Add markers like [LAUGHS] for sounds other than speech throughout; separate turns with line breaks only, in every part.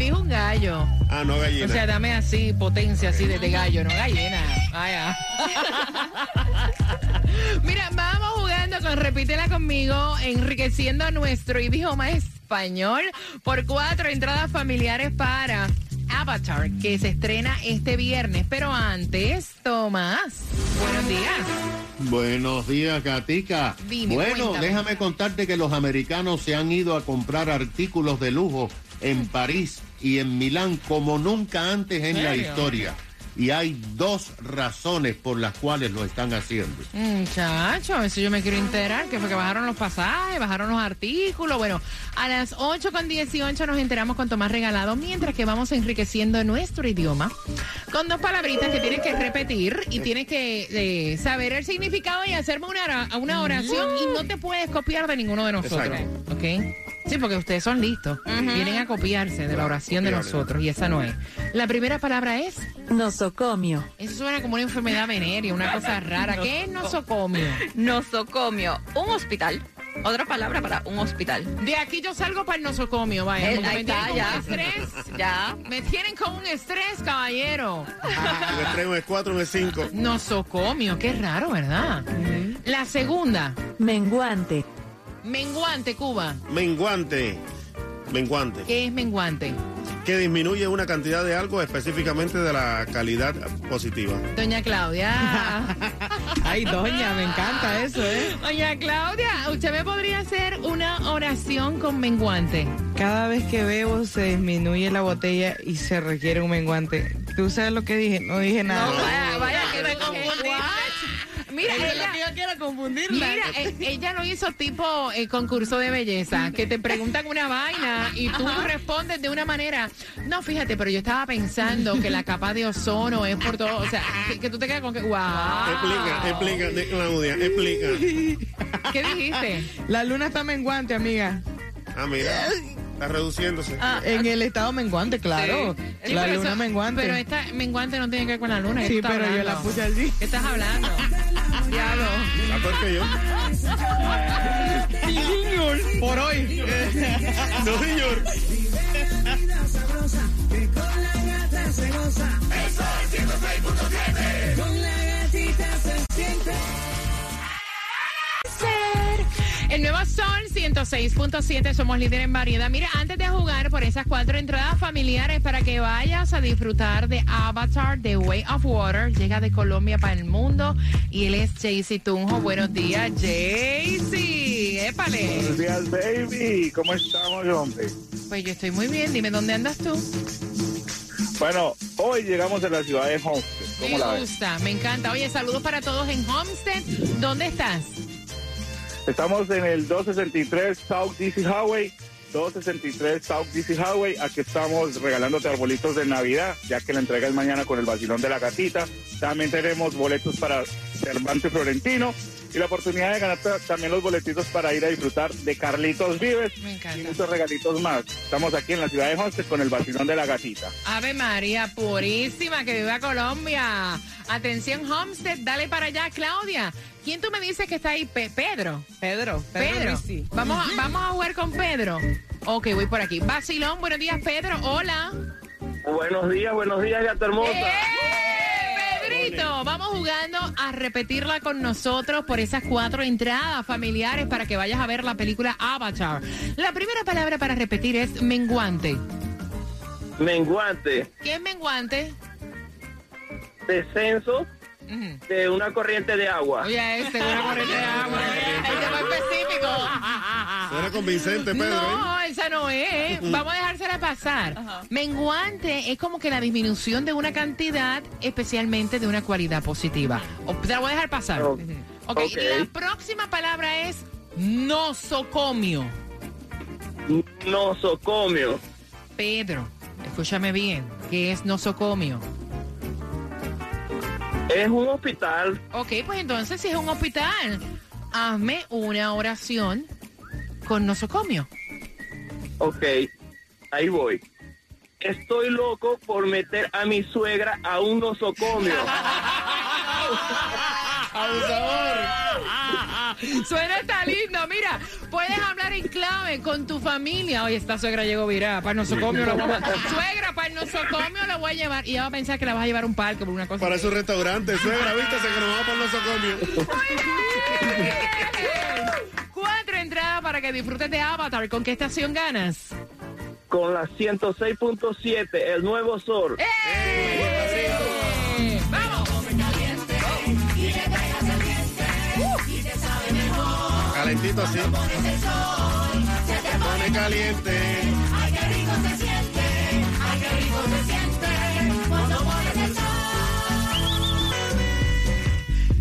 Dijo un gallo.
Ah, no gallina.
O sea, dame así, potencia así de, de gallo, no gallina. Vaya. [LAUGHS] Mira, vamos jugando con Repítela conmigo, enriqueciendo nuestro idioma español por cuatro entradas familiares para Avatar, que se estrena este viernes. Pero antes, Tomás, buenos días.
Buenos días, Gatica.
Dime,
bueno,
cuéntame.
déjame contarte que los americanos se han ido a comprar artículos de lujo en París y en Milán como nunca antes en la historia. Y hay dos razones por las cuales lo están haciendo.
Muchacho, eso yo me quiero enterar, que fue que bajaron los pasajes, bajaron los artículos. Bueno, a las 8 con 18 nos enteramos con Tomás Regalado, mientras que vamos enriqueciendo nuestro idioma con dos palabritas que tienes que repetir y tienes que eh, saber el significado y hacerme una, una oración y no te puedes copiar de ninguno de nosotros.
Exacto.
¿Ok? Sí, porque ustedes son listos. Vienen a copiarse de la oración de nosotros y esa no es. La primera palabra es
Nosocomio.
eso suena como una enfermedad venérea, una cosa rara. ¿Qué es nosocomio?
Nosocomio. Un hospital. Otra palabra para un hospital.
De aquí yo salgo para el nosocomio, vaya.
Eh,
porque
ahí
me tienen
está,
con
ya.
un estrés. [LAUGHS]
Ya.
Me tienen con un estrés, caballero.
Me traigo es cuatro, me cinco.
Nosocomio, qué raro, ¿verdad? La segunda,
Menguante.
Menguante, Cuba.
Menguante. Menguante.
¿Qué es menguante?
Que disminuye una cantidad de algo específicamente de la calidad positiva.
Doña Claudia. [LAUGHS]
Ay, doña, me encanta eso, ¿eh?
Doña Claudia, ¿usted me podría hacer una oración con menguante?
Cada vez que bebo se disminuye la botella y se requiere un menguante. ¿Tú sabes lo que dije? No dije nada.
No, vaya, vaya, que me confundí. Mira, ella,
lo que yo quiero confundirla.
Mira, eh, ella lo hizo tipo eh, concurso de belleza, que te preguntan una vaina y tú respondes de una manera. No, fíjate, pero yo estaba pensando que la capa de ozono es por todo. O sea, que, que tú te quedas con que. ¡Wow!
Explica, explica, de- Claudia, explica.
¿Qué dijiste?
La luna está menguante, amiga.
Ah, mira, está reduciéndose.
En el estado menguante, claro.
Sí,
la
pero
luna
eso-
menguante.
Pero esta menguante no tiene que ver con la luna. ¿qué
sí, pero yo la
hablando?
puse así.
¿Qué estás hablando? Diablo.
Está peor que yo.
Por hoy. [LAUGHS]
No, señor.
El 106.7, somos líder en variedad. Mira, antes de jugar por esas cuatro entradas familiares para que vayas a disfrutar de Avatar, The Way of Water, llega de Colombia para el mundo y él es Jaycee Tunjo. Buenos días, Jaycee. Épale.
Buenos días, baby. ¿Cómo estamos, hombre?
Pues yo estoy muy bien, dime dónde andas tú.
Bueno, hoy llegamos a la ciudad de Homestead. ¿Cómo la
Me
ves?
gusta, me encanta. Oye, saludos para todos en Homestead. ¿Dónde estás?
Estamos en el 263 South DC Highway. 263 South DC Highway. Aquí estamos regalándote arbolitos de Navidad, ya que la entrega es mañana con el vacilón de la gatita. También tenemos boletos para Cervantes Florentino y la oportunidad de ganar ta- también los boletitos para ir a disfrutar de Carlitos Vives
Me encanta.
y muchos regalitos más. Estamos aquí en la ciudad de Homestead con el vacilón de la gatita.
Ave María Purísima, que viva Colombia. Atención, Homestead, dale para allá, Claudia. ¿Quién tú me dices que está ahí? Pe- Pedro.
Pedro, Pedro.
Vamos, a- vamos a jugar con Pedro. Ok, voy por aquí. Basilón, buenos días, Pedro. Hola.
Buenos días, buenos días, gata hermosa.
¡Eh, Pedrito! Vamos jugando a repetirla con nosotros por esas cuatro entradas familiares para que vayas a ver la película Avatar. La primera palabra para repetir es menguante.
Menguante,
¿Qué es menguante?
descenso. De una corriente de agua.
Oye, este, una corriente de agua. [LAUGHS] Este más específico.
Suena convincente, Pedro. ¿eh?
No, esa no es. [LAUGHS] Vamos a dejársela pasar. Menguante es como que la disminución de una cantidad, especialmente de una cualidad positiva. O- Te la voy a dejar pasar.
Ok.
Ok,
Ok.
la próxima palabra es nosocomio.
Nosocomio,
Pedro, escúchame bien, ¿qué es nosocomio?
Es un hospital.
Ok, pues entonces si es un hospital, hazme una oración con nosocomio.
Ok, ahí voy. Estoy loco por meter a mi suegra a un nosocomio. [LAUGHS] [LAUGHS]
Suena está lindo, mira, puedes hablar en clave con tu familia. Oye, esta suegra llegó virada, para el nosocomio lo vamos a... [LAUGHS] Suegra, para el nosocomio lo voy a llevar. Y ella va a pensar que la vas a llevar a un parque por una cosa.
Para su restaurante, suegra, vístase que nos vamos por los socomios.
Cuatro entradas para que disfrutes de Avatar. ¿Con qué estación ganas?
Con la 106.7, el nuevo sol.
¡Eh!
Calentito así. Se pone caliente.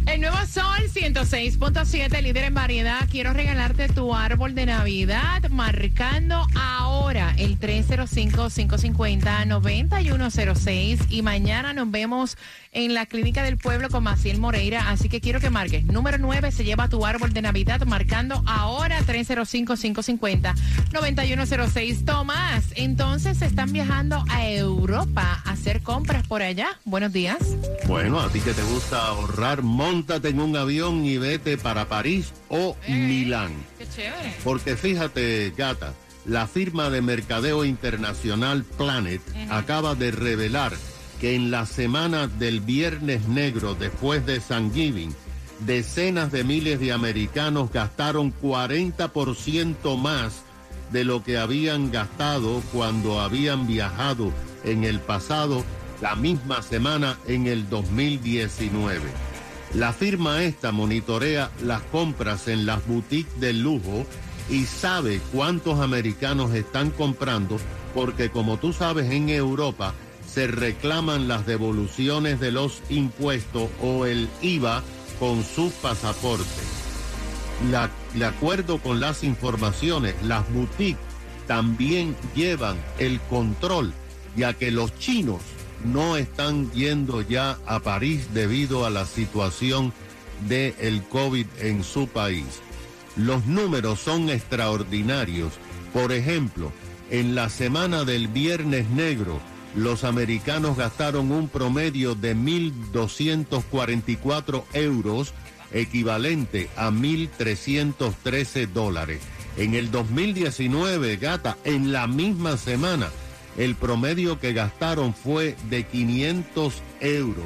El nuevo Sol 106.7, líder en variedad. Quiero regalarte tu árbol de Navidad marcando ahora el 305-550-9106. Y mañana nos vemos en la Clínica del Pueblo con Maciel Moreira. Así que quiero que marques. Número 9 se lleva tu árbol de Navidad marcando ahora 305-550-9106. Tomás, entonces están viajando a Europa a hacer compras por allá. Buenos días.
Bueno, a ti que te gusta ahorrar, montate en un avión y vete para París o Milán.
Qué chévere.
Porque fíjate, gata, la firma de mercadeo internacional Planet acaba de revelar que en la semana del Viernes Negro después de Thanksgiving, decenas de miles de americanos gastaron 40% más de lo que habían gastado cuando habían viajado en el pasado la misma semana en el 2019. La firma esta monitorea las compras en las boutiques de lujo y sabe cuántos americanos están comprando porque como tú sabes en Europa se reclaman las devoluciones de los impuestos o el IVA con sus pasaportes. De acuerdo con las informaciones, las boutiques también llevan el control, ya que los chinos no están yendo ya a París debido a la situación del el COVID en su país. Los números son extraordinarios. Por ejemplo, en la semana del Viernes Negro, los americanos gastaron un promedio de 1.244 euros, equivalente a 1.313 dólares. En el 2019, gata, en la misma semana, el promedio que gastaron fue de 500 euros.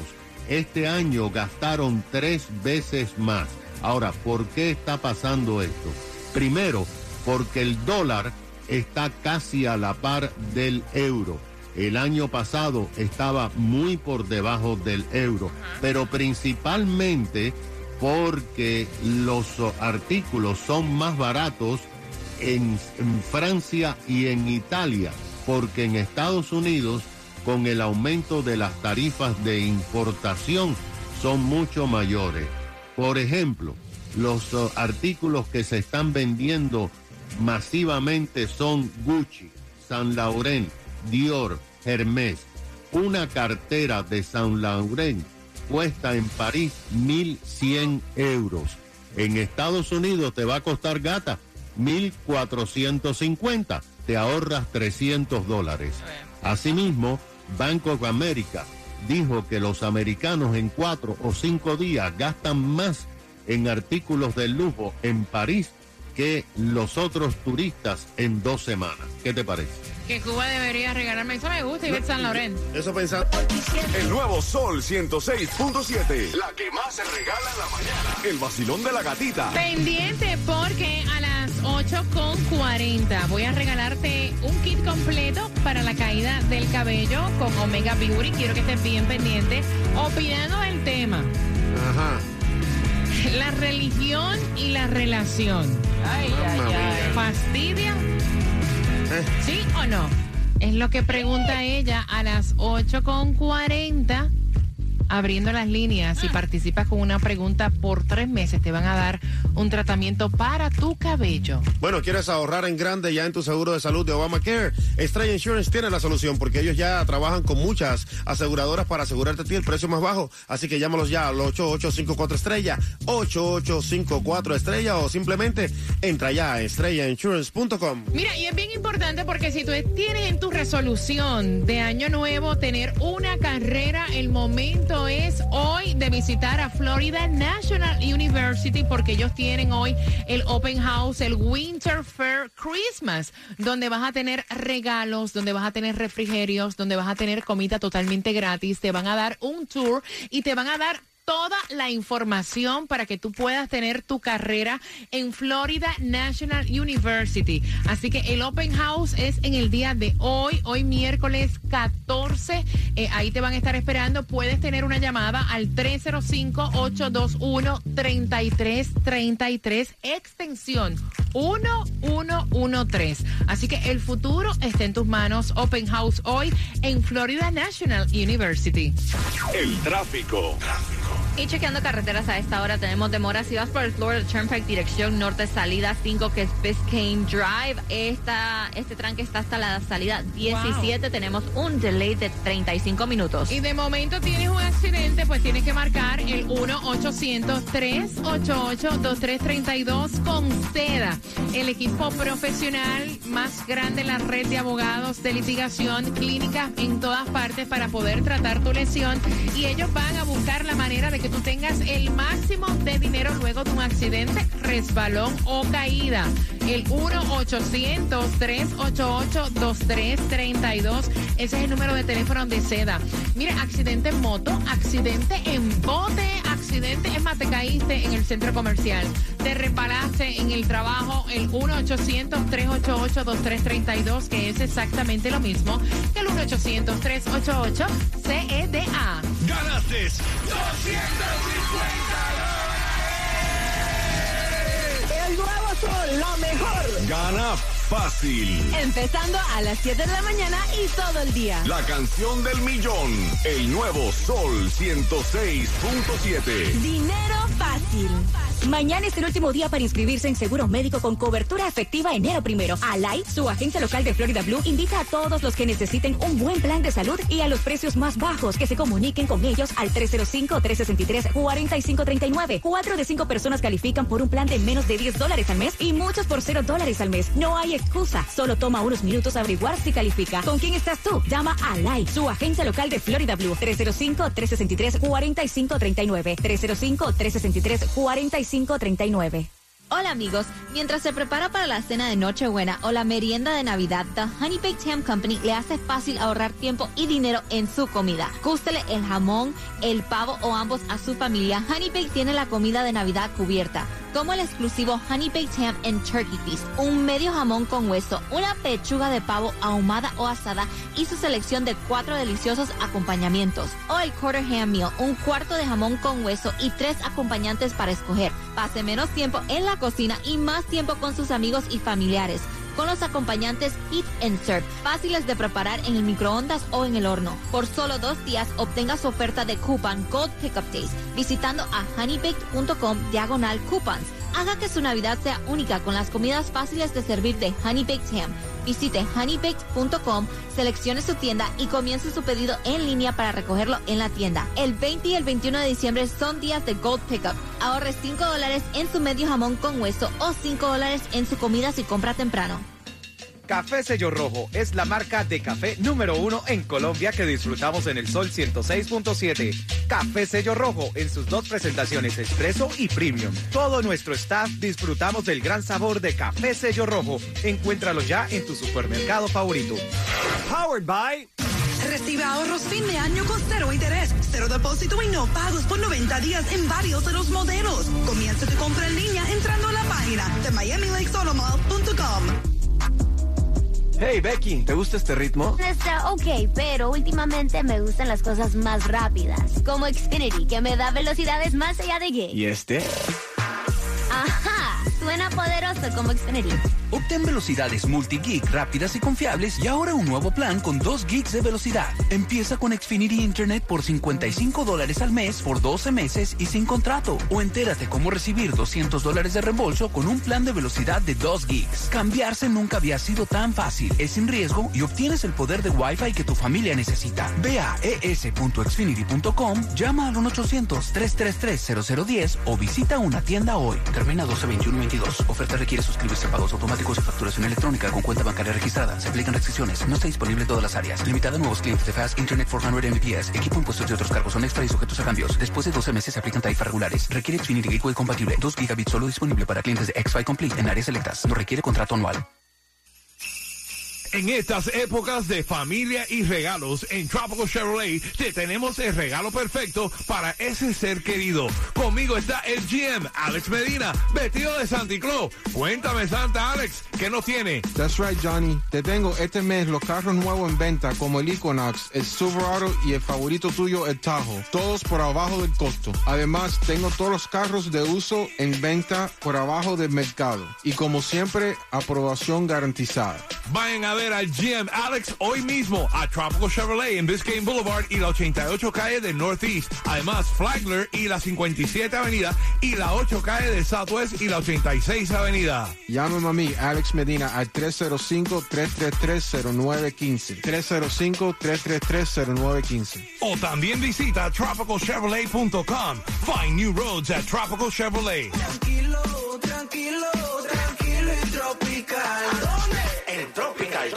Este año gastaron tres veces más. Ahora, ¿por qué está pasando esto? Primero, porque el dólar está casi a la par del euro. El año pasado estaba muy por debajo del euro, pero principalmente porque los artículos son más baratos en, en Francia y en Italia, porque en Estados Unidos, con el aumento de las tarifas de importación, son mucho mayores. Por ejemplo, los oh, artículos que se están vendiendo masivamente son Gucci, San Laurent, Dior, Hermès. Una cartera de Saint Laurent cuesta en París 1.100 euros. En Estados Unidos te va a costar gata 1.450. Te ahorras 300 dólares. Asimismo, Bank of America dijo que los americanos en cuatro o cinco días gastan más en artículos de lujo en París que los otros turistas en dos semanas. ¿Qué te parece?
Que Cuba debería regalarme. Eso me gusta, Ivette San Laurent.
Eso pensando.
El nuevo Sol 106.7. La que más se regala en la mañana. El vacilón de la gatita.
Pendiente porque a las 8.40 voy a regalarte un kit completo para la caída del cabello con Omega Beauty. Quiero que estés bien pendiente. Opinando del tema,
Ajá.
la religión y la relación. Ay, ay, ay. ¿Fastidia?
Eh.
¿Sí o no? Es lo que pregunta ella a las 8.40. abriendo las líneas. Si participas con una pregunta por tres meses, te van a dar un tratamiento para tu cabello.
Bueno, ¿quieres ahorrar en grande ya en tu seguro de salud de Obamacare? Estrella Insurance tiene la solución porque ellos ya trabajan con muchas aseguradoras para asegurarte a ti el precio más bajo. Así que llámalos ya al 8854 Estrella, 8854 Estrella o simplemente entra ya a estrellainsurance.com.
Mira, y es bien importante porque si tú tienes en tu resolución de año nuevo tener una carrera, el momento es hoy de visitar a Florida National University porque ellos tienen hoy el Open House, el Winter Fair Christmas, donde vas a tener regalos, donde vas a tener refrigerios, donde vas a tener comida totalmente gratis, te van a dar un tour y te van a dar toda la información para que tú puedas tener tu carrera en Florida National University. Así que el Open House es en el día de hoy, hoy miércoles 14. Eh, ahí te van a estar esperando. Puedes tener una llamada al 305-821-3333, extensión 1113. Así que el futuro está en tus manos. Open House hoy en Florida National University.
El tráfico.
Y chequeando carreteras a esta hora tenemos demora. Si vas por el Florida Turnpike, dirección norte, salida 5, que es Biscayne Drive. Esta, este tranque está hasta la salida 17. Tenemos un delay de 35 minutos.
Y de momento tienes un accidente, pues tienes que marcar el 1-800-388-2332 con seda. El equipo profesional más grande en la red de abogados de litigación, clínicas en todas partes para poder tratar tu lesión. Y ellos van a buscar la manera de que tú tengas el máximo de dinero luego de un accidente, resbalón o caída. El 1-800-388-2332. Ese es el número de teléfono de seda. Mira, accidente en moto, accidente en bote, accidente, es más, te caíste en el centro comercial, te resbalaste en el trabajo, el 1-800-388-2332, que es exactamente lo mismo que el 1-800-388-CEDA.
Ganaste 250
El nuevo sol, lo mejor.
Gana fácil.
Empezando a las 7 de la mañana y todo el día.
La canción del millón. El nuevo Sol 106.7.
Dinero fácil.
Mañana es el último día para inscribirse en seguro médico con cobertura efectiva enero primero. Alay, su agencia local de Florida Blue, invita a todos los que necesiten un buen plan de salud y a los precios más bajos que se comuniquen con ellos al 305-363-4539. Cuatro de cinco personas califican por un plan de menos de 10 dólares al mes y muchos por 0 dólares al mes. No hay excusa. Solo toma unos minutos averiguar si califica. ¿Con quién estás tú? Llama a Alay, su agencia local de Florida Blue. 305-363-4539. 305-363-4539.
Hola amigos, mientras se prepara para la cena de Nochebuena o la merienda de Navidad, The Honey Baked Ham Company le hace fácil ahorrar tiempo y dinero en su comida. Gústele el jamón, el pavo o ambos a su familia. Honey Baked tiene la comida de Navidad cubierta, como el exclusivo Honey Baked Ham and Turkey Feast, un medio jamón con hueso, una pechuga de pavo ahumada o asada y su selección de cuatro deliciosos acompañamientos. O el Quarter Ham Meal, un cuarto de jamón con hueso y tres acompañantes para escoger. Pase menos tiempo en la cocina y más tiempo con sus amigos y familiares. Con los acompañantes Eat and Serve, fáciles de preparar en el microondas o en el horno. Por solo dos días obtenga su oferta de coupon Gold Pickup Days visitando a honeybaked.com diagonal coupons. Haga que su Navidad sea única con las comidas fáciles de servir de Honey Baked Ham. Visite honeybaked.com, seleccione su tienda y comience su pedido en línea para recogerlo en la tienda. El 20 y el 21 de diciembre son días de Gold Pickup. Ahorre 5 dólares en su medio jamón con hueso o 5 dólares en su comida si compra temprano.
Café Sello Rojo es la marca de café número uno en Colombia que disfrutamos en el Sol 106.7. Café Sello Rojo en sus dos presentaciones, expreso y premium. Todo nuestro staff disfrutamos del gran sabor de Café Sello Rojo. Encuéntralo ya en tu supermercado favorito. Powered by...
Recibe ahorros fin de año con cero interés, cero depósito y no pagos por 90 días en varios de los modelos. Comienza tu compra en línea entrando a la página de miamilakesautomall.com.
Hey Becky, ¿te gusta este ritmo?
Está ok, pero últimamente me gustan las cosas más rápidas, como Xfinity, que me da velocidades más allá de gay.
¿Y este?
Ajá, Suena poderoso como Xfinity.
Obtén velocidades multi-gig rápidas y confiables y ahora un nuevo plan con 2 gigs de velocidad. Empieza con Xfinity Internet por 55 dólares al mes por 12 meses y sin contrato. O entérate cómo recibir 200 dólares de reembolso con un plan de velocidad de 2 gigs. Cambiarse nunca había sido tan fácil, es sin riesgo y obtienes el poder de Wi-Fi que tu familia necesita. Ve a es.xfinity.com, llama al 1-800-333-0010 o visita una tienda hoy. Termina 12-21-22. Oferta requiere suscribirse a pagos automáticos y facturación electrónica con cuenta bancaria registrada. Se aplican restricciones. No está disponible en todas las áreas. Limitada a nuevos clientes de Fast Internet 400 Mbps. Equipo impuestos y otros cargos son extra y sujetos a cambios. Después de 12 meses se aplican tarifas regulares. Requiere Xfinity Gateway compatible. 2 gigabits solo disponible para clientes de X-Fi Complete en áreas selectas. No requiere contrato anual.
En estas épocas de familia y regalos, en Tropical Chevrolet te tenemos el regalo perfecto para ese ser querido. Conmigo está el GM, Alex Medina, vestido de Santa Claus. Cuéntame, Santa Alex, ¿qué nos tiene?
That's right, Johnny. Te tengo este mes los carros nuevos en venta, como el Equinox, el Silverado y el favorito tuyo, el Tahoe. Todos por abajo del costo. Además, tengo todos los carros de uso en venta por abajo del mercado. Y como siempre, aprobación garantizada.
Vayan a ver al GM Alex hoy mismo a Tropical Chevrolet en Biscayne Boulevard y la 88 calle del Northeast. Además, Flagler y la 57 Avenida y la 8 calle del Southwest y la 86 Avenida.
Llámame a mí, Alex Medina, al 305-333-0915. 305-333-0915.
O también visita tropicalchevrolet.com. Find new roads at Tropical Chevrolet.
Tranquilo, tranquilo, tranquilo y tropical.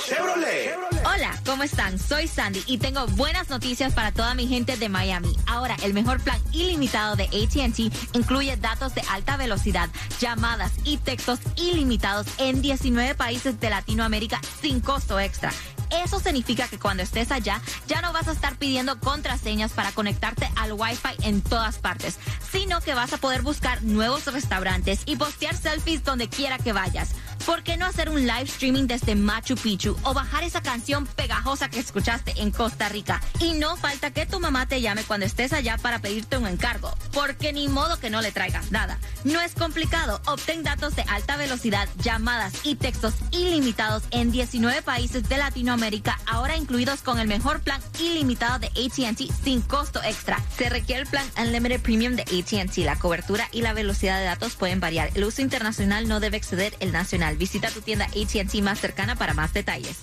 Chevrolet.
Hola, ¿cómo están? Soy Sandy y tengo buenas noticias para toda mi gente de Miami. Ahora, el mejor plan ilimitado de ATT incluye datos de alta velocidad, llamadas y textos ilimitados en 19 países de Latinoamérica sin costo extra. Eso significa que cuando estés allá ya no vas a estar pidiendo contraseñas para conectarte al Wi-Fi en todas partes, sino que vas a poder buscar nuevos restaurantes y postear selfies donde quiera que vayas. ¿Por qué no hacer un live streaming desde Machu Picchu o bajar esa canción pegajosa que escuchaste en Costa Rica? Y no falta que tu mamá te llame cuando estés allá para pedirte un encargo, porque ni modo que no le traigas nada. No es complicado, obtén datos de alta velocidad, llamadas y textos ilimitados en 19 países de Latinoamérica, ahora incluidos con el mejor plan ilimitado de ATT sin costo extra. Se requiere el plan Unlimited Premium de ATT. La cobertura y la velocidad de datos pueden variar. El uso internacional no debe exceder el nacional. Visita tu tienda ATT más cercana para más detalles.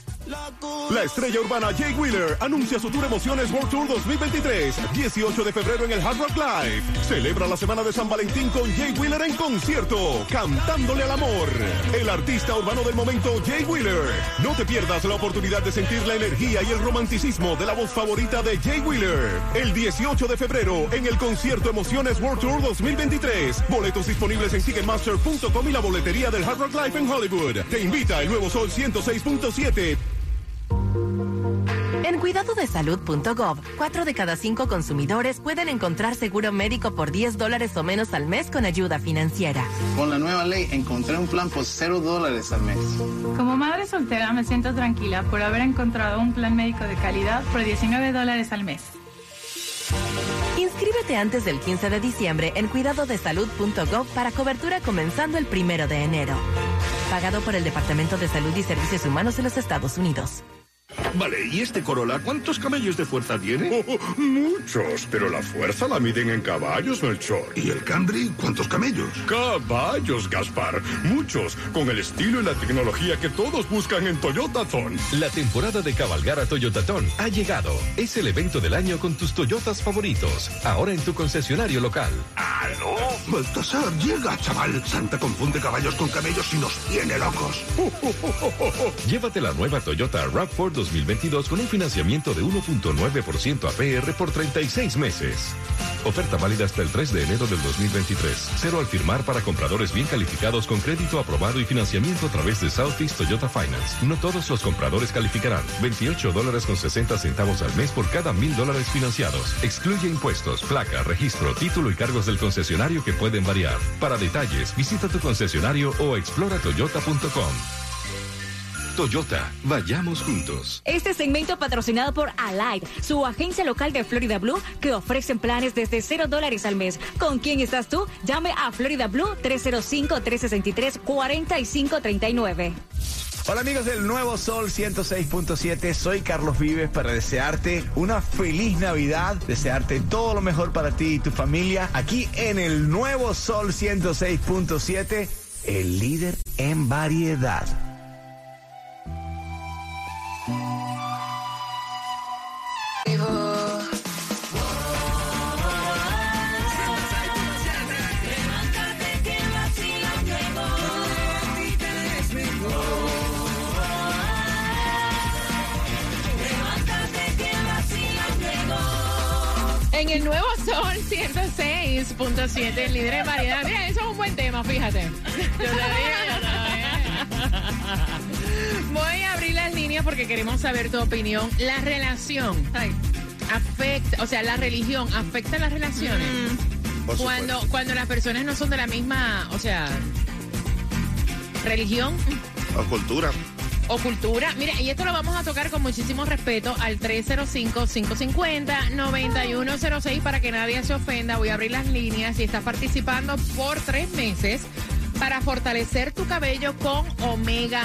La estrella urbana Jay Wheeler anuncia su Tour Emociones World Tour 2023, 18 de febrero en el Hard Rock Live. Celebra la semana de San Valentín con Jay Wheeler en concierto, cantándole al amor. El artista urbano del momento, Jay Wheeler. No te pierdas la oportunidad de sentir la energía y el romanticismo de la voz favorita de Jay Wheeler. El 18 de febrero en el concierto Emociones World Tour 2023. Boletos disponibles en Ticketmaster.com y la boletería del Hard Rock Live en Hollywood. Te invita el nuevo Sol 106.7.
En cuidadodesalud.gov, cuatro de cada cinco consumidores pueden encontrar seguro médico por 10 dólares o menos al mes con ayuda financiera.
Con la nueva ley encontré un plan por 0 dólares al mes.
Como madre soltera me siento tranquila por haber encontrado un plan médico de calidad por 19 dólares al mes.
Inscríbete antes del 15 de diciembre en cuidadodesalud.gov para cobertura comenzando el primero de enero. Pagado por el Departamento de Salud y Servicios Humanos de los Estados Unidos.
Vale, ¿y este Corolla cuántos camellos de fuerza tiene? muchos, pero la fuerza la miden en caballos, Melchor. ¿Y el Camry cuántos camellos? Caballos, Gaspar. Muchos, con el estilo y la tecnología que todos buscan en Toyota Ton.
La temporada de cabalgar a Toyotatón ha llegado. Es el evento del año con tus Toyotas favoritos. Ahora en tu concesionario local.
¡Aló! Baltasar, llega, chaval. Santa confunde caballos con camellos y nos tiene locos. [LAUGHS]
Llévate la nueva Toyota RAV4 2022 con un financiamiento de 1.9% APR por 36 meses. Oferta válida hasta el 3 de enero del 2023. Cero al firmar para compradores bien calificados con crédito aprobado y financiamiento a través de Southeast Toyota Finance. No todos los compradores calificarán. 28 dólares con 60 centavos al mes por cada mil dólares financiados. Excluye impuestos, placa, registro, título y cargos del concesionario que pueden variar. Para detalles, visita tu concesionario o explora toyota.com. Toyota, vayamos juntos.
Este segmento patrocinado por Allied, su agencia local de Florida Blue, que ofrecen planes desde cero dólares al mes. ¿Con quién estás tú? Llame a Florida Blue 305-363-4539.
Hola amigos del Nuevo Sol 106.7, soy Carlos Vives para desearte una feliz Navidad, desearte todo lo mejor para ti y tu familia aquí en el Nuevo Sol 106.7, el líder en variedad.
106.7, el líder en variedad. Mira, eso es un buen tema, fíjate. Voy a abrir las líneas porque queremos saber tu opinión. La relación afecta, o sea, la religión afecta las relaciones.
Por
Cuando, cuando las personas no son de la misma, o sea, religión
O cultura.
O cultura. Mira, y esto lo vamos a tocar con muchísimo respeto al 305-550-9106 para que nadie se ofenda. Voy a abrir las líneas y estás participando por tres meses para fortalecer tu cabello con Omega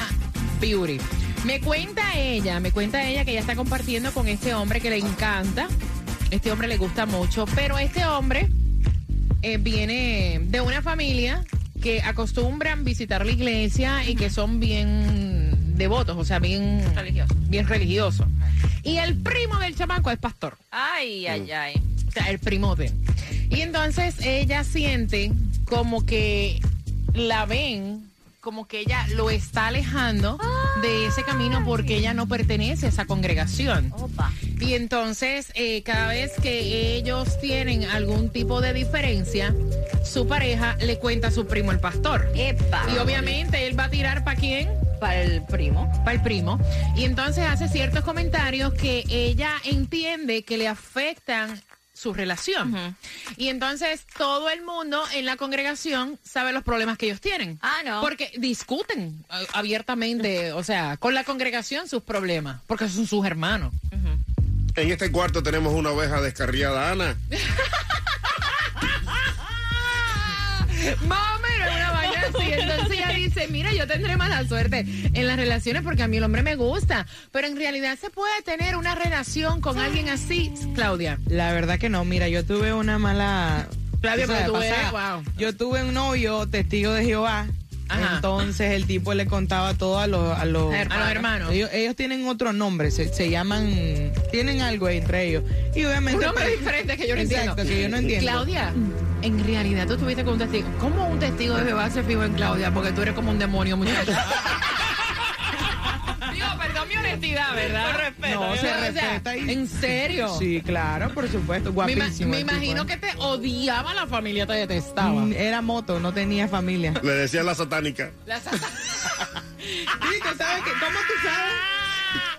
Beauty. Me cuenta ella, me cuenta ella que ella está compartiendo con este hombre que le encanta. Este hombre le gusta mucho, pero este hombre eh, viene de una familia que acostumbran visitar la iglesia y que son bien devotos, o sea, bien religiosos. Bien religiosos. Y el primo del chamaco es pastor.
Ay, ay, ay.
O sea, el primote. Y entonces ella siente como que la ven, como que ella lo está alejando de ese camino porque ella no pertenece a esa congregación. Y entonces, eh, cada vez que ellos tienen algún tipo de diferencia, su pareja le cuenta a su primo el pastor. Y obviamente él va a tirar para quién?
Para el primo.
Para el primo. Y entonces hace ciertos comentarios que ella entiende que le afectan su relación. Y entonces todo el mundo en la congregación sabe los problemas que ellos tienen.
Ah, no.
Porque discuten eh, abiertamente, o sea, con la congregación sus problemas, porque son sus hermanos.
En este cuarto tenemos una oveja descarriada, Ana. [LAUGHS]
Más [LAUGHS] así. Entonces ella dice, mira, yo tendré mala suerte en las relaciones porque a mí el hombre me gusta. Pero en realidad se puede tener una relación con alguien así, Claudia.
La verdad que no, mira, yo tuve una mala...
Claudia,
o sea,
pero tú eres, wow.
Yo tuve un novio testigo de Jehová.
Ajá.
Entonces el tipo le contaba todo a los, a los,
A los hermanos.
Ellos, ellos tienen otro nombre, se, se llaman, tienen algo entre ellos. Y obviamente.
Un nombre
pues,
diferente que yo no
Exacto,
entiendo.
que yo no entiendo.
Claudia, en realidad tú estuviste con un testigo. ¿Cómo un testigo de Jehová se fijó en Claudia? Porque tú eres como un demonio, muchacha. [LAUGHS] Digo, perdón mi honestidad, ¿verdad? Con respeto.
No, se
O sea,
respeta y-
¿En serio?
Sí, claro, por supuesto.
Me, ima-
Guapísimo.
me imagino
¿eh?
que te odiaba la familia, te detestaba.
Mm, Era moto, no tenía familia.
Le decían la satánica.
La sa- [LAUGHS]
Sí, tú sabes que, ¿cómo tú sabes?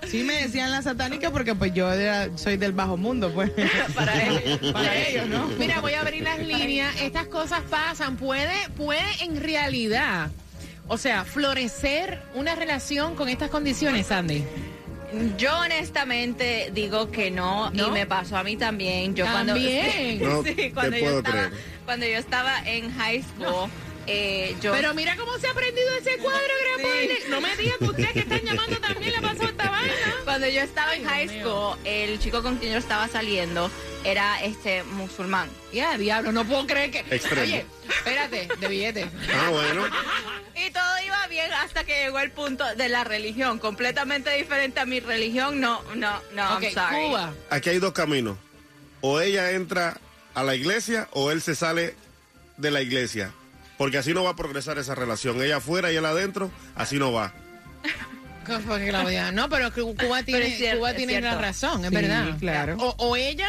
Sí me decían la satánica porque pues yo era- soy del bajo mundo, pues. [LAUGHS]
para ellos,
Para ellos, ¿no?
Mira, voy a abrir las líneas. Estas cosas pasan. Puede, puede en realidad, o sea, florecer una relación con estas condiciones, Sandy.
Yo honestamente digo que no,
¿No?
y me pasó a mí también. Yo
También. [LAUGHS]
cuando
No
sí, cuando yo estaba
creer.
cuando yo estaba en high school, eh, yo
Pero mira cómo se ha aprendido ese cuadro, Gran. No me digas que ustedes que están llamando también le pasó esta vaina.
cuando yo estaba en high
mío.
school, el chico con quien yo estaba saliendo era este musulmán.
Ya, diablo, no puedo creer que.
Extremo.
Oye, espérate, de billete.
Ah, bueno.
Y todo iba bien hasta que llegó el punto de la religión, completamente diferente a mi religión. No, no, no,
Ok,
I'm sorry.
Cuba.
Aquí hay dos caminos. O ella entra a la iglesia o él se sale de la iglesia. Porque así no va a progresar esa relación. Ella afuera y él adentro, así no va. [LAUGHS]
¿Qué fue, Claudia? No, pero Cu- Cuba tiene,
cierto,
Cuba tiene la razón, es
Sí,
verdad.
claro.
O, o ella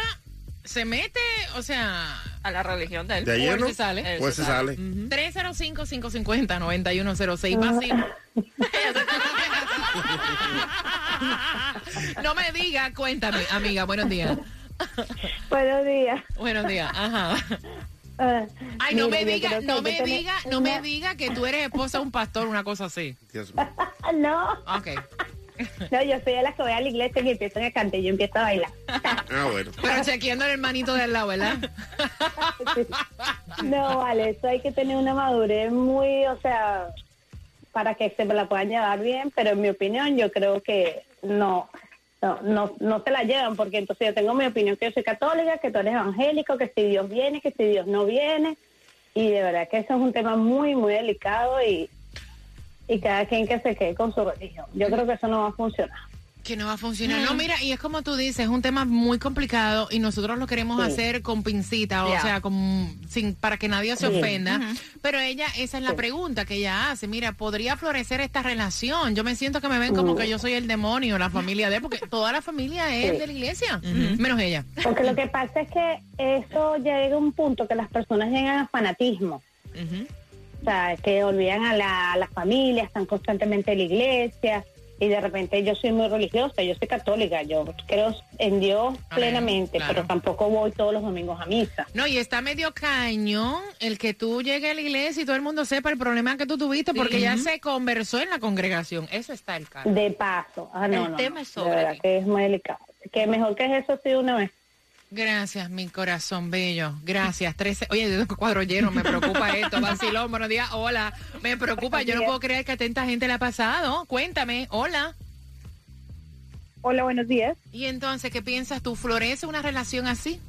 se mete, o sea,
A la religión de él.
De ayer
o él
no.
se sale.
Él
Pues se sale.
305-550-9106. Fácil. [LAUGHS] no me diga, cuéntame, amiga, buenos días.
Buenos días.
Buenos días, ajá. [LAUGHS] Ay, no
mira,
me diga, no me
tener
diga, no me diga que tú eres esposa de un pastor, una cosa así.
Dios mío. [LAUGHS]
no.
Ok. [LAUGHS]
No, yo soy de las que voy a la iglesia y empiezan a cantar y yo empiezo a bailar.
Ah, bueno.
Pero chequeando el hermanito del lado, ¿verdad?
No, vale, eso hay que tener una madurez muy, o sea, para que se me la puedan llevar bien, pero en mi opinión yo creo que no, no, no, no se la llevan, porque entonces yo tengo mi opinión que yo soy católica, que tú eres evangélico, que si Dios viene, que si Dios no viene, y de verdad que eso es un tema muy, muy delicado y, y cada quien que se quede con su religión. Yo creo que eso no va a funcionar.
Que no va a funcionar. No, mira, y es como tú dices, es un tema muy complicado y nosotros lo queremos
Sí.
hacer con pincita, o sea, con, sin, para que nadie se ofenda. Pero ella, esa es la pregunta que ella hace. Mira, ¿podría florecer esta relación? Yo me siento que me ven como
Mm.
que yo soy el demonio, la familia de, porque toda la familia es
Sí.
de la iglesia, menos ella.
Porque lo que pasa es que eso llega a un punto que las personas llegan a fanatismo. O sea, que olvidan a la, a la familia, están constantemente en la iglesia y de repente yo soy muy religiosa, yo soy católica, yo creo en Dios plenamente,
claro.
pero tampoco voy todos los domingos a misa.
No, y está medio cañón el que tú llegues a la iglesia y todo el mundo sepa el problema que tú tuviste porque ya se conversó en la congregación. Eso está el caso.
De paso. Ah, no,
El
no,
tema
no,
es
de
sobre
verdad que es muy delicado. Que mejor que eso sí una vez.
Gracias, mi corazón bello. Gracias. 13. Oye, yo tengo cuadro lleno, me preocupa [LAUGHS] esto. Vacilón, buenos días. Hola. Me preocupa, yo no puedo creer que a tanta gente le ha pasado. Cuéntame. Hola.
Hola, buenos días.
Y entonces, ¿qué piensas tú? ¿Florece una relación así?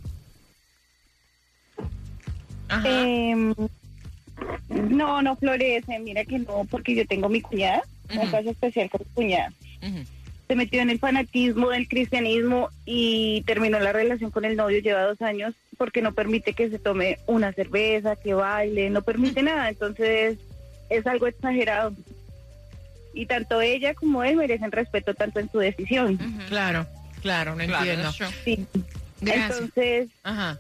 Ajá.
Em, no, no florece, mira que no, porque yo tengo mi cuñada, un caso especial con mi cuñada. Se metió en el fanatismo del cristianismo y terminó la relación con el novio, lleva dos años, porque no permite que se tome una cerveza, que baile, no permite nada, entonces es algo exagerado. Y tanto ella como él merecen respeto tanto en su decisión.
Claro, claro, no
Claro,
entiendo.
Sí.
Gracias.
Entonces,
Ajá.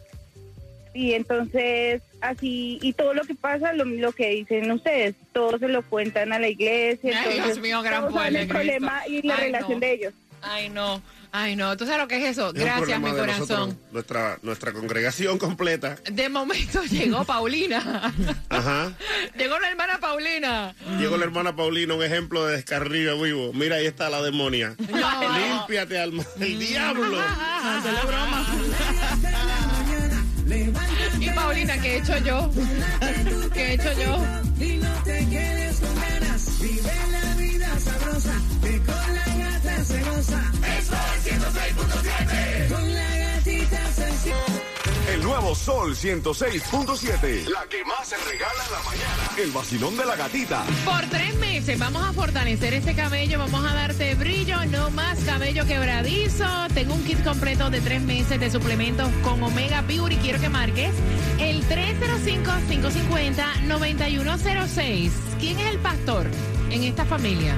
Y entonces así, y todo lo que pasa, lo, lo que dicen ustedes, todo se lo cuentan a la iglesia.
Ay,
entonces,
Dios mío, gran
todos saben el problema y la
Ay,
relación
no.
de ellos.
Ay, no. Ay, no. ¿Tú sabes lo que es eso?
Es
Gracias, mi
de
corazón.
nosotros, nuestra, nuestra congregación completa.
De momento [LAUGHS] llegó Paulina.
Ajá.
llegó la hermana Paulina.
Llegó la hermana Paulina, un ejemplo de descarrío vivo. Mira, ahí está la demonia. Límpiate, alma. El diablo.
Hazle broma. [LAUGHS] Y Paulina, ¿qué he hecho yo? ¿Qué he hecho yo?
Y no te quedes con ganas. Vive la vida sabrosa. Que con la gata se goza. Es 106.7. Con la gatita se
El nuevo Sol 106.7. La que más se regala en la mañana. El vacilón de la gatita.
Por tres meses vamos a fortalecer ese cabello, vamos a darte brillo, no más cabello quebradizo. Tengo un kit completo de tres meses de suplementos con Omega Beauty. Quiero que marques el 305-550-9106. ¿Quién es el pastor en esta familia?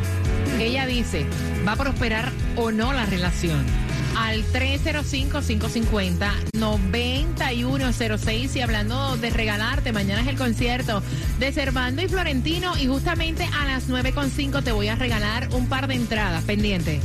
Ella dice, ¿va a prosperar o no la relación? Al 305-550-9106 y hablando de regalarte, mañana es el concierto de Servando y Florentino y justamente a las 9.5 te voy a regalar un par de entradas pendiente.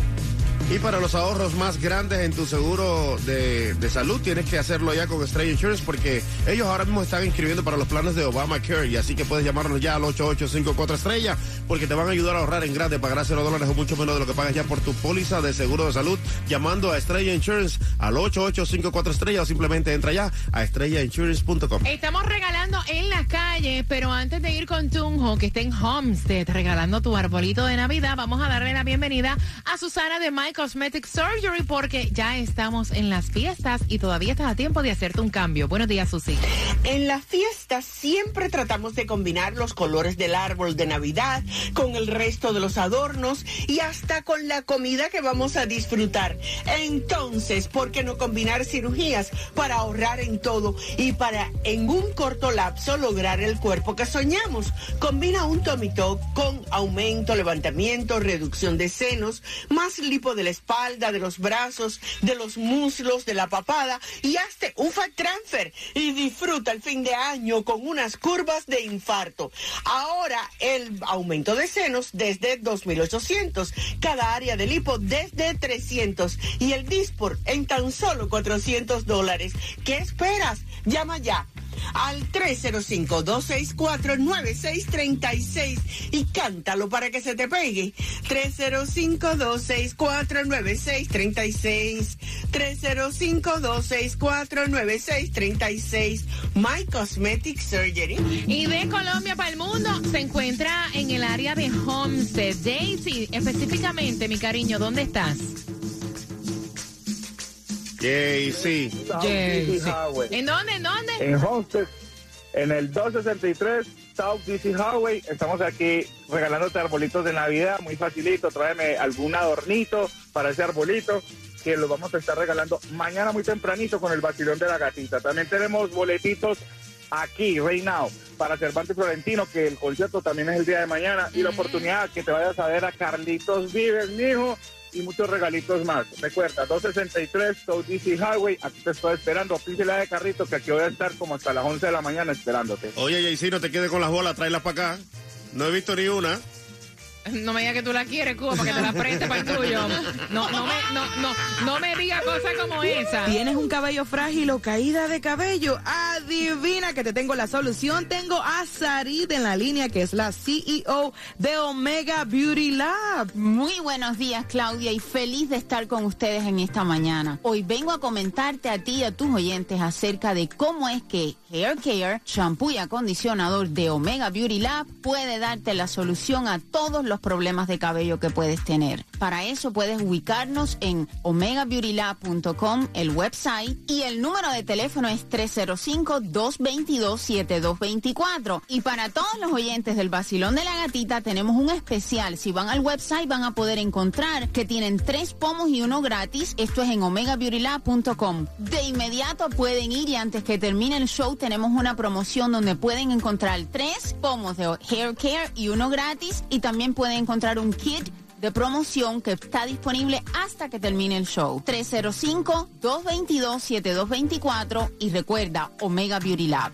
Y para los ahorros más grandes en tu seguro de, de salud, tienes que hacerlo ya con Estrella Insurance porque ellos ahora mismo están inscribiendo para los planes de Obamacare y así que puedes llamarnos ya al 8854 Estrella porque te van a ayudar a ahorrar en grande, pagarás 0 dólares o mucho menos de lo que pagas ya por tu póliza de seguro de salud llamando a Estrella Insurance al 8854 Estrella o simplemente entra ya a estrellainsurance.com.
Estamos regalando en las calles, pero antes de ir con Tunjo, que está en Homestead regalando tu arbolito de Navidad, vamos a darle la bienvenida a Susana de My Cosmetic Surgery porque ya estamos en las fiestas y todavía estás a tiempo de hacerte un cambio. Buenos días, Susi.
En las fiestas siempre tratamos de combinar los colores del árbol de Navidad con el resto de los adornos y hasta con la comida que vamos a disfrutar. Entonces, ¿por qué no combinar cirugías para ahorrar en todo y para en un corto lapso lograr el cuerpo que soñamos? Combina un Talk con aumento, levantamiento, reducción de senos, más lipo de la espalda, de los brazos, de los muslos, de la papada y hazte un fat transfer y disfruta el fin de año con unas curvas de infarto. Ahora el aumento de senos desde 2800, cada área de lipo desde 300 y el Dispor en tan solo 400 dólares. ¿Qué esperas? Llama ya al 305-264-9636 y cántalo para que se te pegue. 305-264-9636. 305-264-9636. My Cosmetic Surgery.
Y de Colombia para el mundo se encuentra en el área de Homestead. Daisy, específicamente, mi cariño, ¿dónde estás?
Jay-Z.
¿En dónde? ¿En dónde?
En Homestead, en el 263 South DC Highway. Estamos aquí regalándote arbolitos de Navidad, muy facilito. Tráeme algún adornito para ese arbolito que lo vamos a estar regalando mañana muy tempranito con el vacilón de la gatita. También tenemos boletitos aquí, right now, para Cervantes Florentino, que el concierto también es el día de mañana, y la oportunidad que te vayas a ver a Carlitos Vives, mijo, y muchos regalitos más. Recuerda, 263 South DC Highway, aquí te estoy esperando, písela de carrito, que aquí voy a estar como hasta las 11 de la mañana esperándote.
Oye, Jay-Z, no te quedes con las bolas, tráelas para acá. No he visto ni una.
No me digas que tú la quieres, Cuba, para que te la preste para el tuyo. No, no me, no, no, no me digas cosas como esa.
¿Tienes un cabello frágil o caída de cabello? Adivina que te tengo la solución. Tengo a Sarid en la línea, que es la CEO de Omega Beauty Lab.
Muy buenos días, Claudia, y feliz de estar con ustedes en esta mañana. Hoy vengo a comentarte a ti y a tus oyentes acerca de cómo es que Hair Care, shampoo y acondicionador de Omega Beauty Lab puede darte la solución a todos los problemas de cabello que puedes tener. Para eso puedes ubicarnos en omegabeautylab.com, el website, y el número de teléfono es 305-222-7224. Y para todos los oyentes del Basilón de la Gatita tenemos un especial. Si van al website van a poder encontrar que tienen tres pomos y uno gratis. Esto es en omegabeautylab.com. De inmediato pueden ir y antes que termine el show tenemos una promoción donde pueden encontrar tres pomos de hair care y uno gratis y también pueden encontrar un kit de promoción que está disponible hasta que termine el show. 305-222-7224 y recuerda Omega Beauty Lab.